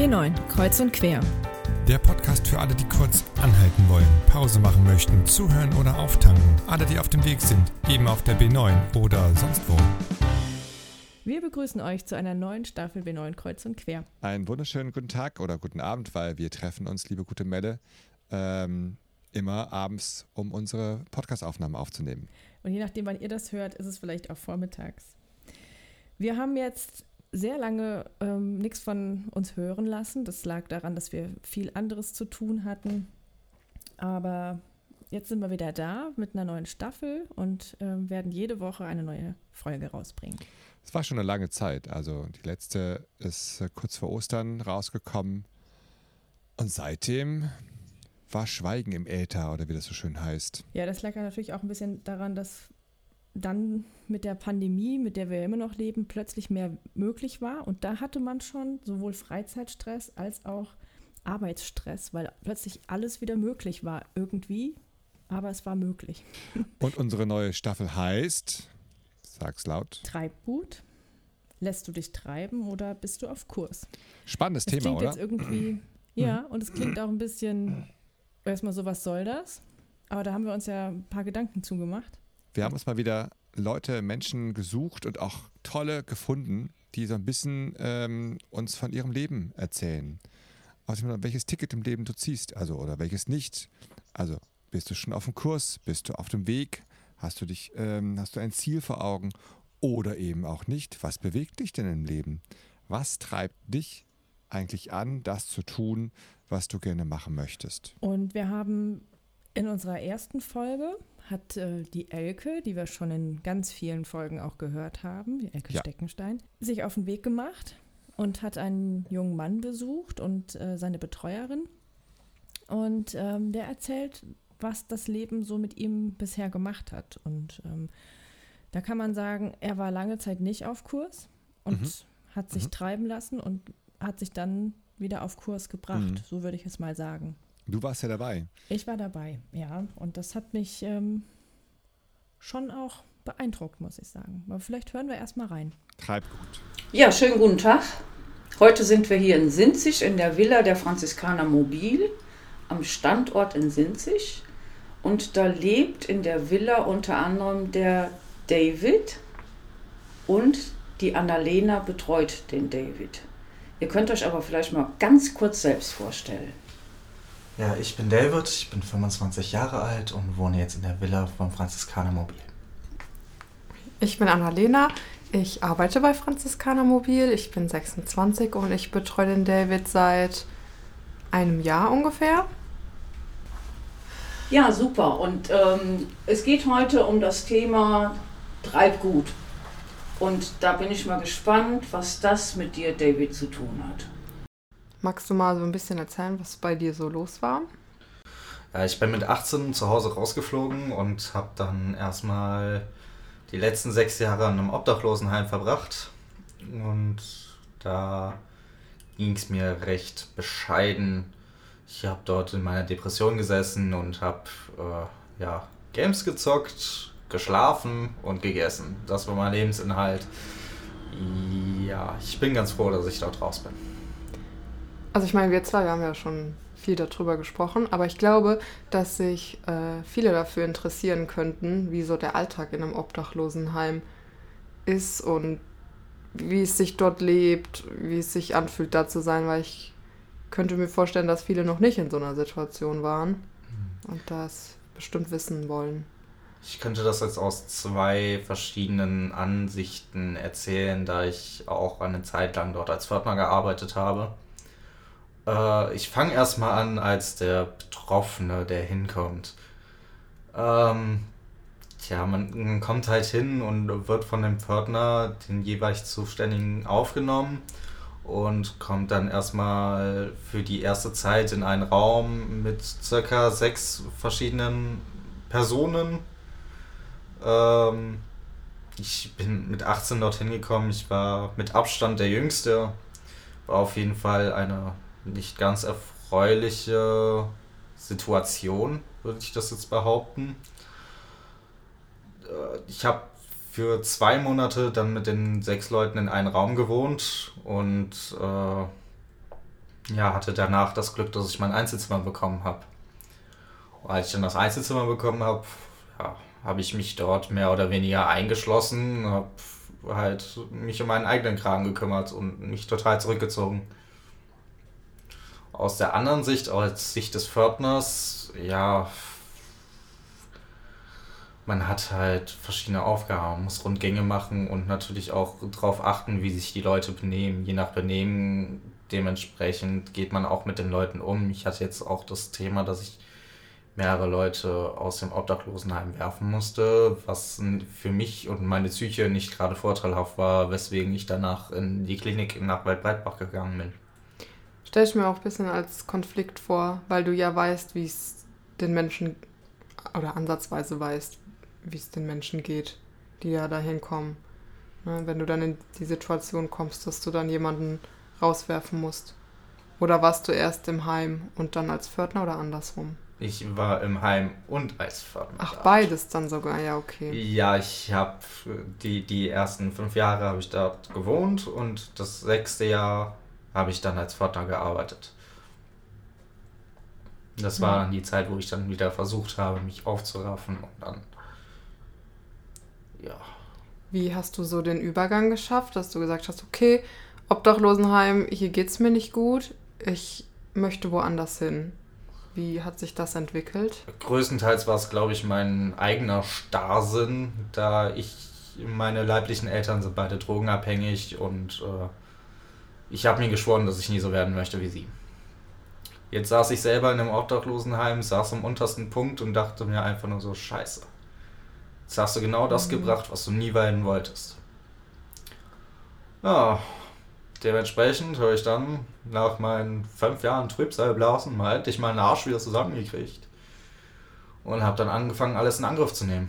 B9, Kreuz und Quer. Der Podcast für alle, die kurz anhalten wollen, Pause machen möchten, zuhören oder auftanken. Alle, die auf dem Weg sind, eben auf der B9 oder sonst wo. Wir begrüßen euch zu einer neuen Staffel B9 Kreuz und Quer. Einen wunderschönen guten Tag oder guten Abend, weil wir treffen uns, liebe gute Melle, ähm, immer abends, um unsere Podcastaufnahmen aufzunehmen. Und je nachdem, wann ihr das hört, ist es vielleicht auch vormittags. Wir haben jetzt sehr lange ähm, nichts von uns hören lassen. Das lag daran, dass wir viel anderes zu tun hatten. Aber jetzt sind wir wieder da mit einer neuen Staffel und ähm, werden jede Woche eine neue Folge rausbringen. Es war schon eine lange Zeit. Also die letzte ist äh, kurz vor Ostern rausgekommen. Und seitdem war Schweigen im Äther oder wie das so schön heißt. Ja, das lag ja natürlich auch ein bisschen daran, dass dann mit der Pandemie, mit der wir immer noch leben, plötzlich mehr möglich war. Und da hatte man schon sowohl Freizeitstress als auch Arbeitsstress, weil plötzlich alles wieder möglich war irgendwie. Aber es war möglich. Und unsere neue Staffel heißt, sag's laut. Treibgut. Lässt du dich treiben oder bist du auf Kurs? Spannendes das Thema, klingt oder? jetzt irgendwie, ja, und es klingt auch ein bisschen, erstmal so, was soll das? Aber da haben wir uns ja ein paar Gedanken zugemacht. Wir haben uns mal wieder Leute, Menschen gesucht und auch tolle gefunden, die so ein bisschen ähm, uns von ihrem Leben erzählen. Außerdem, welches Ticket im Leben du ziehst, also oder welches nicht. Also bist du schon auf dem Kurs, bist du auf dem Weg, hast du dich, ähm, hast du ein Ziel vor Augen oder eben auch nicht. Was bewegt dich denn im Leben? Was treibt dich eigentlich an, das zu tun, was du gerne machen möchtest? Und wir haben in unserer ersten Folge hat äh, die Elke, die wir schon in ganz vielen Folgen auch gehört haben, die Elke Ja. Steckenstein, sich auf den Weg gemacht und hat einen jungen Mann besucht und äh, seine Betreuerin. Und ähm, der erzählt, was das Leben so mit ihm bisher gemacht hat. Und ähm, da kann man sagen, er war lange Zeit nicht auf Kurs und Mhm. hat sich Mhm. treiben lassen und hat sich dann wieder auf Kurs gebracht. Mhm. So würde ich es mal sagen. Du warst ja dabei. Ich war dabei, ja. Und das hat mich ähm, schon auch beeindruckt, muss ich sagen. Aber vielleicht hören wir erst mal rein. Treibgut. Ja, schönen guten Tag. Heute sind wir hier in Sinzig in der Villa der Franziskaner Mobil am Standort in Sinzig. Und da lebt in der Villa unter anderem der David und die Annalena betreut den David. Ihr könnt euch aber vielleicht mal ganz kurz selbst vorstellen. Ja, ich bin David, ich bin 25 Jahre alt und wohne jetzt in der Villa vom Franziskaner Mobil. Ich bin Annalena, ich arbeite bei Franziskaner Mobil, ich bin 26 und ich betreue den David seit einem Jahr ungefähr. Ja, super. Und ähm, es geht heute um das Thema Treibgut. Und da bin ich mal gespannt, was das mit dir, David, zu tun hat. Magst du mal so ein bisschen erzählen, was bei dir so los war? Ja, ich bin mit 18 zu Hause rausgeflogen und habe dann erstmal die letzten sechs Jahre in einem Obdachlosenheim verbracht. Und da ging es mir recht bescheiden. Ich habe dort in meiner Depression gesessen und habe äh, ja, Games gezockt, geschlafen und gegessen. Das war mein Lebensinhalt. Ja, ich bin ganz froh, dass ich dort raus bin. Also ich meine, wir zwei, wir haben ja schon viel darüber gesprochen, aber ich glaube, dass sich äh, viele dafür interessieren könnten, wie so der Alltag in einem Obdachlosenheim ist und wie es sich dort lebt, wie es sich anfühlt, da zu sein, weil ich könnte mir vorstellen, dass viele noch nicht in so einer Situation waren und das bestimmt wissen wollen. Ich könnte das jetzt aus zwei verschiedenen Ansichten erzählen, da ich auch eine Zeit lang dort als Pförtner gearbeitet habe. Äh, ich fange erstmal an als der Betroffene, der hinkommt. Ähm, tja, man, man kommt halt hin und wird von dem Pförtner, den jeweils Zuständigen, aufgenommen und kommt dann erstmal für die erste Zeit in einen Raum mit circa sechs verschiedenen Personen. Ähm, ich bin mit 18 dorthin gekommen. Ich war mit Abstand der Jüngste. War auf jeden Fall eine nicht ganz erfreuliche Situation, würde ich das jetzt behaupten. Äh, Ich habe für zwei Monate dann mit den sechs Leuten in einem Raum gewohnt und äh, ja, hatte danach das Glück, dass ich mein Einzelzimmer bekommen habe. Als ich dann das Einzelzimmer bekommen habe, ja, habe ich mich dort mehr oder weniger eingeschlossen, habe halt mich um meinen eigenen Kram gekümmert und mich total zurückgezogen. Aus der anderen Sicht, als Sicht des Pförtners, ja, man hat halt verschiedene Aufgaben, muss Rundgänge machen und natürlich auch darauf achten, wie sich die Leute benehmen. Je nach Benehmen dementsprechend geht man auch mit den Leuten um. Ich hatte jetzt auch das Thema, dass ich mehrere Leute aus dem Obdachlosenheim werfen musste, was für mich und meine Psyche nicht gerade vorteilhaft war, weswegen ich danach in die Klinik nach Waldbreitbach gegangen bin. Stell ich mir auch ein bisschen als Konflikt vor, weil du ja weißt, wie es den Menschen oder ansatzweise weißt, wie es den Menschen geht, die ja dahin kommen. Ne, wenn du dann in die Situation kommst, dass du dann jemanden rauswerfen musst. Oder warst du erst im Heim und dann als Pförtner oder andersrum? Ich war im Heim und als Pförtner. Ach, beides dann sogar, ja, okay. Ja, ich habe die, die ersten fünf Jahre habe ich dort gewohnt und das sechste Jahr habe ich dann als Pförtner gearbeitet. Das war dann die Zeit, wo ich dann wieder versucht habe, mich aufzuraffen und dann, ja. Wie hast du so den Übergang geschafft, dass du gesagt hast, okay, Obdachlosenheim, hier geht es mir nicht gut, ich möchte woanders hin. Wie hat sich das entwickelt? Größtenteils war es, glaube ich, mein eigener Starrsinn, da ich, meine leiblichen Eltern sind beide drogenabhängig und äh, ich habe mir geschworen, dass ich nie so werden möchte wie sie. Jetzt saß ich selber in einem Obdachlosenheim, saß am untersten Punkt und dachte mir einfach nur so, scheiße. Jetzt hast du genau das mhm. gebracht, was du nie werden wolltest. Ja, dementsprechend habe ich dann nach meinen fünf Jahren Trübsalblasen mal endlich meinen Arsch wieder zusammengekriegt. Und habe dann angefangen, alles in Angriff zu nehmen.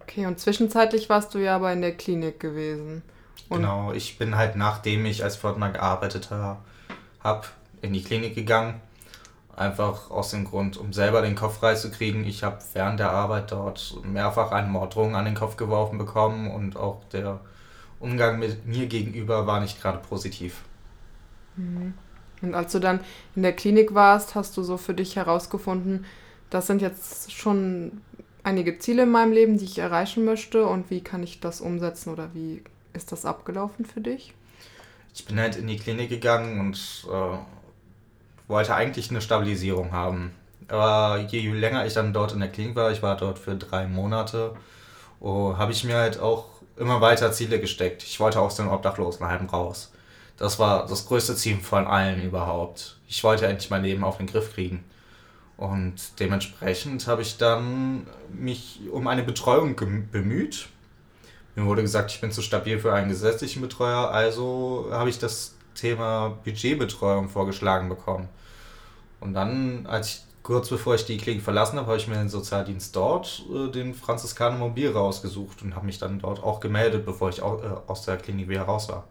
Okay, und zwischenzeitlich warst du ja aber in der Klinik gewesen. Und genau, ich bin halt nachdem ich als Pförtner gearbeitet habe, in die Klinik gegangen. Einfach aus dem Grund, um selber den Kopf frei zu kriegen. Ich habe während der Arbeit dort mehrfach eine Morddrohung an den Kopf geworfen bekommen und auch der Umgang mit mir gegenüber war nicht gerade positiv. Mhm. Und als du dann in der Klinik warst, hast du so für dich herausgefunden, das sind jetzt schon einige Ziele in meinem Leben, die ich erreichen möchte und wie kann ich das umsetzen oder wie ist das abgelaufen für dich? Ich bin halt in die Klinik gegangen und äh, wollte eigentlich eine Stabilisierung haben. Aber je länger ich dann dort in der Klinik war, ich war dort für drei Monate, oh, habe ich mir halt auch immer weiter Ziele gesteckt. Ich wollte aus dem Obdachlosenheim raus. Das war das größte Ziel von allen überhaupt. Ich wollte endlich mein Leben auf den Griff kriegen. Und dementsprechend habe ich dann mich um eine Betreuung bemüht. Mir wurde gesagt, ich bin zu stabil für einen gesetzlichen Betreuer, also habe ich das Thema Budgetbetreuung vorgeschlagen bekommen. Und dann, als ich kurz bevor ich die Klinik verlassen habe, habe ich mir den Sozialdienst dort, äh, den Franziskaner Mobil, rausgesucht und habe mich dann dort auch gemeldet, bevor ich auch, äh, aus der Klinik wieder raus war.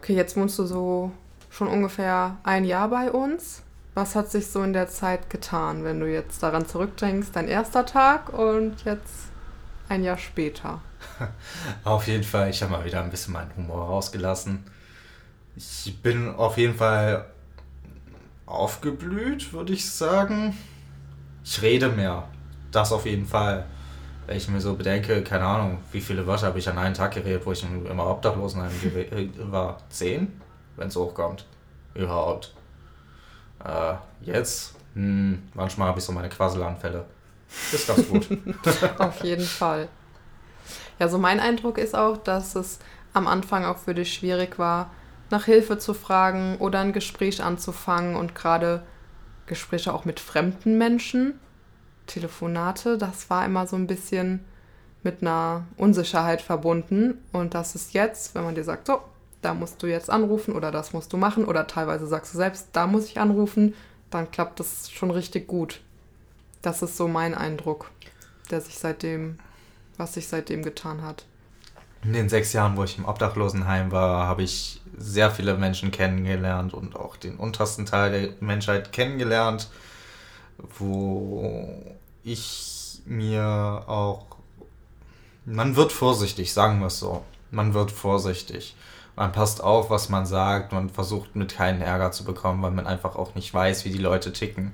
Okay, jetzt wohnst du so schon ungefähr ein Jahr bei uns. Was hat sich so in der Zeit getan, wenn du jetzt daran zurückdenkst, dein erster Tag und jetzt ein Jahr später? auf jeden Fall, ich habe mal wieder ein bisschen meinen Humor rausgelassen. Ich bin auf jeden Fall aufgeblüht, würde ich sagen. Ich rede mehr. Das auf jeden Fall. Wenn ich mir so bedenke, keine Ahnung, wie viele Wörter habe ich an einem Tag geredet, wo ich immer Obdachlosenheim äh, war? Zehn? Wenn es hochkommt. Überhaupt. Äh, jetzt, hm, manchmal habe ich so meine Quasselanfälle. Ist ganz gut. auf jeden Fall. Ja, so mein Eindruck ist auch, dass es am Anfang auch für dich schwierig war, nach Hilfe zu fragen oder ein Gespräch anzufangen und gerade Gespräche auch mit fremden Menschen, Telefonate, das war immer so ein bisschen mit einer Unsicherheit verbunden und das ist jetzt, wenn man dir sagt, so, da musst du jetzt anrufen oder das musst du machen oder teilweise sagst du selbst, da muss ich anrufen, dann klappt das schon richtig gut. Das ist so mein Eindruck, der sich seitdem, was sich seitdem getan hat. In den sechs Jahren, wo ich im Obdachlosenheim war, habe ich sehr viele Menschen kennengelernt und auch den untersten Teil der Menschheit kennengelernt, wo ich mir auch. Man wird vorsichtig, sagen wir es so. man wird vorsichtig. Man passt auf, was man sagt, man versucht mit keinen Ärger zu bekommen, weil man einfach auch nicht weiß, wie die Leute ticken.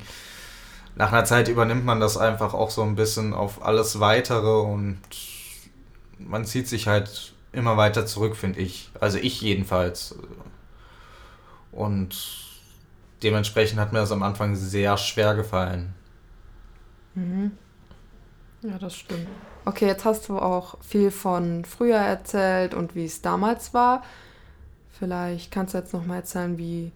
Nach einer Zeit übernimmt man das einfach auch so ein bisschen auf alles Weitere und man zieht sich halt immer weiter zurück, finde ich. Also ich jedenfalls. Und dementsprechend hat mir das am Anfang sehr schwer gefallen. Mhm. Ja, das stimmt. Okay, jetzt hast du auch viel von früher erzählt und wie es damals war. Vielleicht kannst du jetzt noch mal erzählen, wie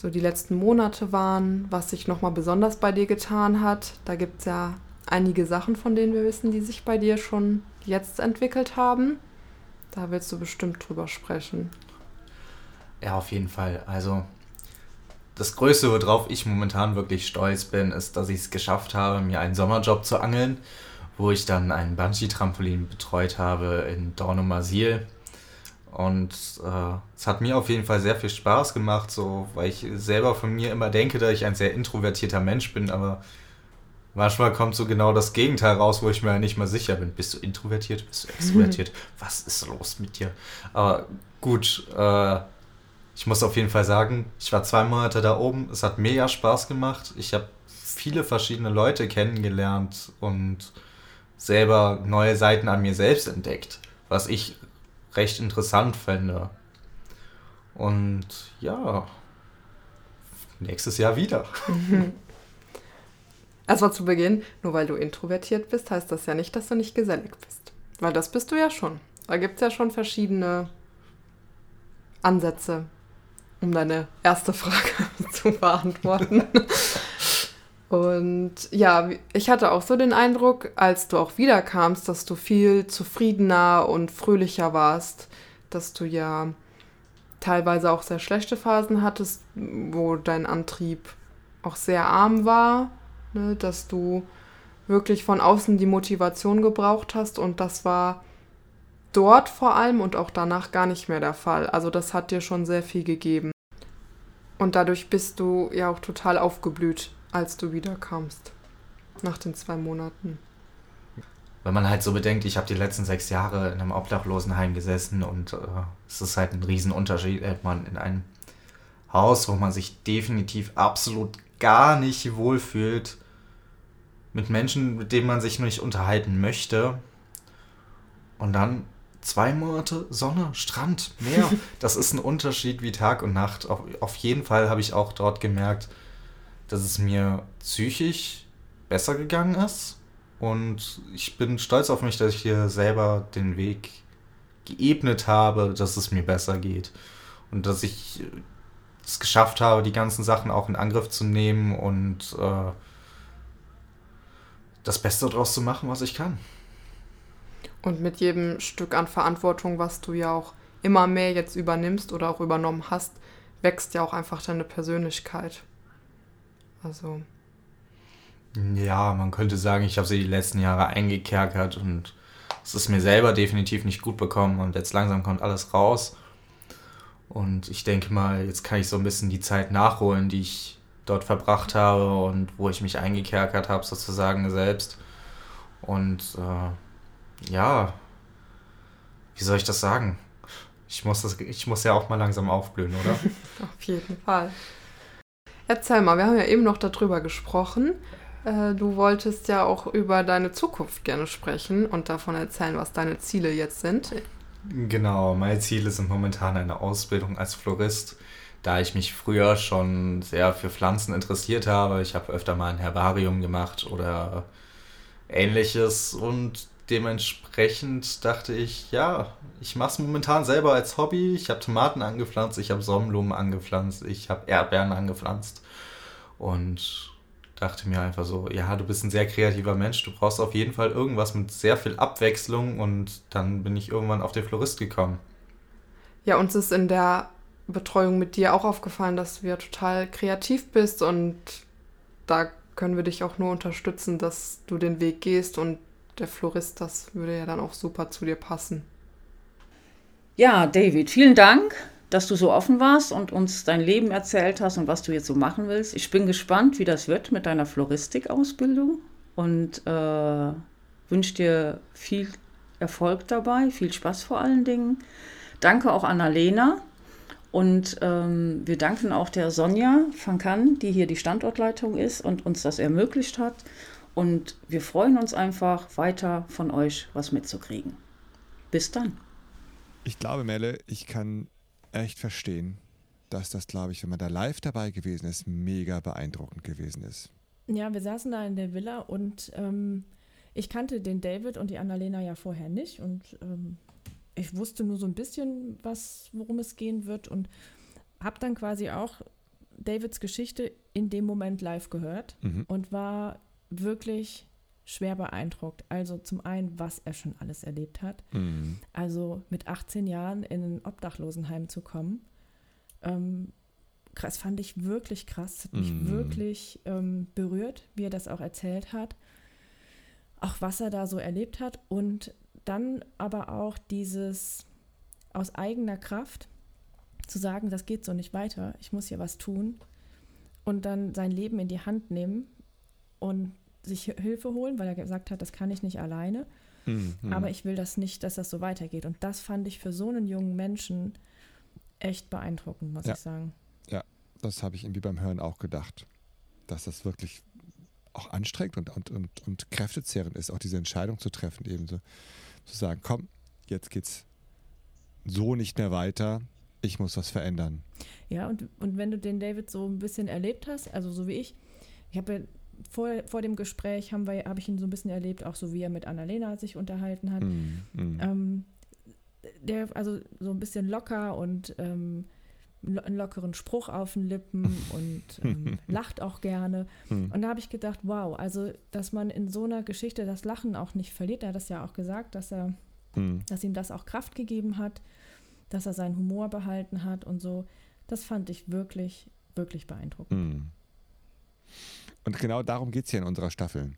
so die letzten Monate waren, was sich noch mal besonders bei dir getan hat. Da gibt es ja einige Sachen, von denen wir wissen, die sich bei dir schon jetzt entwickelt haben. Da willst du bestimmt drüber sprechen. Ja, auf jeden Fall. Also das Größte, worauf ich momentan wirklich stolz bin, ist, dass ich es geschafft habe, mir einen Sommerjob zu angeln, wo ich dann einen Bungee-Trampolin betreut habe in Dornumersiel. Und äh, es hat mir auf jeden Fall sehr viel Spaß gemacht, so, weil ich selber von mir immer denke, dass ich ein sehr introvertierter Mensch bin, aber manchmal kommt so genau das Gegenteil raus, wo ich mir nicht mal sicher bin. Bist du introvertiert? Bist du extrovertiert? Was ist los mit dir? Aber gut, äh, ich muss auf jeden Fall sagen, ich war zwei Monate da oben. Es hat mega Spaß gemacht. Ich habe viele verschiedene Leute kennengelernt und selber neue Seiten an mir selbst entdeckt, was ich recht interessant fände. Und ja, nächstes Jahr wieder. Erstmal zu Beginn, nur weil du introvertiert bist, heißt das ja nicht, dass du nicht gesellig bist. Weil das bist du ja schon. Da gibt es ja schon verschiedene Ansätze, um deine erste Frage zu beantworten. Und ja, ich hatte auch so den Eindruck, als du auch wiederkamst, dass du viel zufriedener und fröhlicher warst, dass du ja teilweise auch sehr schlechte Phasen hattest, wo dein Antrieb auch sehr arm war, ne, dass du wirklich von außen die Motivation gebraucht hast und das war dort vor allem und auch danach gar nicht mehr der Fall. Also das hat dir schon sehr viel gegeben. Und dadurch bist du ja auch total aufgeblüht als du wiederkamst. Nach den zwei Monaten. Wenn man halt so bedenkt, ich habe die letzten sechs Jahre in einem Obdachlosenheim gesessen und äh, es ist halt ein Riesenunterschied, ob man in einem Haus, wo man sich definitiv absolut gar nicht wohlfühlt, mit Menschen, mit denen man sich nicht unterhalten möchte. Und dann zwei Monate Sonne, Strand, Meer. Das ist ein Unterschied wie Tag und Nacht. Auf, auf jeden Fall habe ich auch dort gemerkt, dass es mir psychisch besser gegangen ist. Und ich bin stolz auf mich, dass ich hier selber den Weg geebnet habe, dass es mir besser geht. Und dass ich es geschafft habe, die ganzen Sachen auch in Angriff zu nehmen und äh, das Beste daraus zu machen, was ich kann. Und mit jedem Stück an Verantwortung, was du ja auch immer mehr jetzt übernimmst oder auch übernommen hast, wächst ja auch einfach deine Persönlichkeit. Also. Ja, man könnte sagen, ich habe sie die letzten Jahre eingekerkert und es ist mir selber definitiv nicht gut bekommen und jetzt langsam kommt alles raus. Und ich denke mal, jetzt kann ich so ein bisschen die Zeit nachholen, die ich dort verbracht habe und wo ich mich eingekerkert habe, sozusagen selbst. Und äh, ja, wie soll ich das sagen? Ich muss, das, ich muss ja auch mal langsam aufblühen, oder? Auf jeden Fall. Erzähl mal, wir haben ja eben noch darüber gesprochen. Äh, du wolltest ja auch über deine Zukunft gerne sprechen und davon erzählen, was deine Ziele jetzt sind. Genau, meine Ziele sind momentan eine Ausbildung als Florist, da ich mich früher schon sehr für Pflanzen interessiert habe. Ich habe öfter mal ein Herbarium gemacht oder ähnliches und dementsprechend dachte ich, ja, ich mache es momentan selber als Hobby. Ich habe Tomaten angepflanzt, ich habe Sonnenblumen angepflanzt, ich habe Erdbeeren angepflanzt und dachte mir einfach so, ja, du bist ein sehr kreativer Mensch, du brauchst auf jeden Fall irgendwas mit sehr viel Abwechslung und dann bin ich irgendwann auf den Florist gekommen. Ja, uns ist in der Betreuung mit dir auch aufgefallen, dass du ja total kreativ bist und da können wir dich auch nur unterstützen, dass du den Weg gehst und der Florist, das würde ja dann auch super zu dir passen. Ja, David, vielen Dank, dass du so offen warst und uns dein Leben erzählt hast und was du jetzt so machen willst. Ich bin gespannt, wie das wird mit deiner Floristikausbildung und äh, wünsche dir viel Erfolg dabei, viel Spaß vor allen Dingen. Danke auch Annalena. Und ähm, wir danken auch der Sonja van Kann, die hier die Standortleitung ist und uns das ermöglicht hat. Und wir freuen uns einfach, weiter von euch was mitzukriegen. Bis dann. Ich glaube, Melle, ich kann echt verstehen, dass das, glaube ich, wenn man da live dabei gewesen ist, mega beeindruckend gewesen ist. Ja, wir saßen da in der Villa und ähm, ich kannte den David und die Annalena ja vorher nicht und ähm, ich wusste nur so ein bisschen, was, worum es gehen wird und habe dann quasi auch Davids Geschichte in dem Moment live gehört Mhm. und war wirklich schwer beeindruckt. Also zum einen, was er schon alles erlebt hat. Mhm. Also mit 18 Jahren in ein Obdachlosenheim zu kommen, ähm, das fand ich wirklich krass, hat mich Mhm. wirklich ähm, berührt, wie er das auch erzählt hat. Auch was er da so erlebt hat und dann aber auch dieses aus eigener Kraft zu sagen, das geht so nicht weiter, ich muss hier was tun und dann sein Leben in die Hand nehmen und sich Hilfe holen, weil er gesagt hat, das kann ich nicht alleine. Mhm. Aber ich will das nicht, dass das so weitergeht. Und das fand ich für so einen jungen Menschen echt beeindruckend, muss Ja. ich sagen. das habe ich irgendwie beim Hören auch gedacht, dass das wirklich auch anstrengend und, und, und, und kräftezehrend ist, auch diese Entscheidung zu treffen, eben so zu sagen, komm, jetzt geht's so nicht mehr weiter, ich muss was verändern. Ja, und, und wenn du den David so ein bisschen erlebt hast, also so wie ich, ich habe ja vor, vor dem Gespräch haben wir, habe ich ihn so ein bisschen erlebt, auch so wie er mit Annalena sich unterhalten hat. Mhm. Mhm. Ähm, der, also so ein bisschen locker und ähm, lo- einen lockeren Spruch auf den Lippen und ähm, lacht auch gerne. Mhm. Und da habe ich gedacht, wow, also dass man in so einer Geschichte das Lachen auch nicht verliert. Er hat das ja auch gesagt, dass er, Mhm. dass ihm das auch Kraft gegeben hat, dass er seinen Humor behalten hat und so. Das fand ich wirklich, wirklich beeindruckend. Und genau darum geht es hier in unserer Staffel.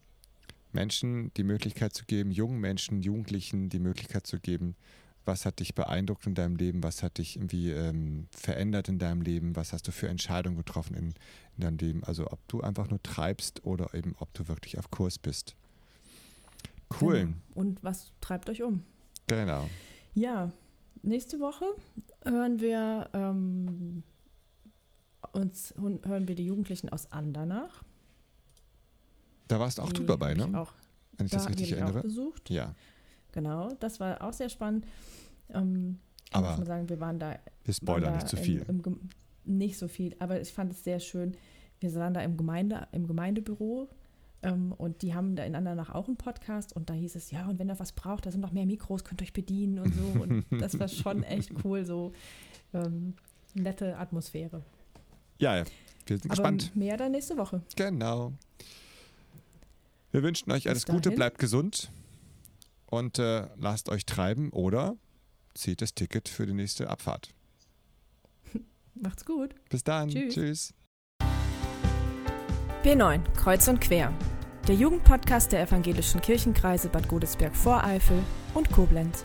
Menschen die Möglichkeit zu geben, jungen Menschen, Jugendlichen die Möglichkeit zu geben, was hat dich beeindruckt in deinem Leben, was hat dich irgendwie ähm, verändert in deinem Leben, was hast du für Entscheidungen getroffen in, in deinem Leben. Also ob du einfach nur treibst oder eben ob du wirklich auf Kurs bist. Cool, Genau. Und was treibt euch um? genau. Ja, nächste Woche hören wir ähm, uns hören wir die Jugendlichen aus Andernach. Da warst auch du Die dabei, ne? Auch, Wenn ich da, das richtig ich auch erinnere. besucht. Ja, Genau, das war auch sehr spannend. Ähm, ich Aber muss mal sagen, wir waren da, wir spoilern nicht zu im- viel. Im, Gem- nicht so viel, aber ich fand es sehr schön. Wir waren da im, Gemeinde, im Gemeindebüro ähm, und die haben da in Andernach auch einen Podcast und da hieß es, ja, und wenn ihr was braucht, da sind noch mehr Mikros, könnt ihr euch bedienen und so. Und das war schon echt cool, so ähm, nette Atmosphäre. Ja, ja, wir sind Aber gespannt. mehr dann nächste Woche. Genau. Wir wünschen euch alles Gute, bleibt gesund und äh, lasst euch treiben oder zieht das Ticket für die nächste Abfahrt. Macht's gut. Bis dann. Tschüss. Tschüss. B9, Kreuz und Quer. Der Jugendpodcast der evangelischen Kirchenkreise Bad Godesberg-Voreifel und Koblenz.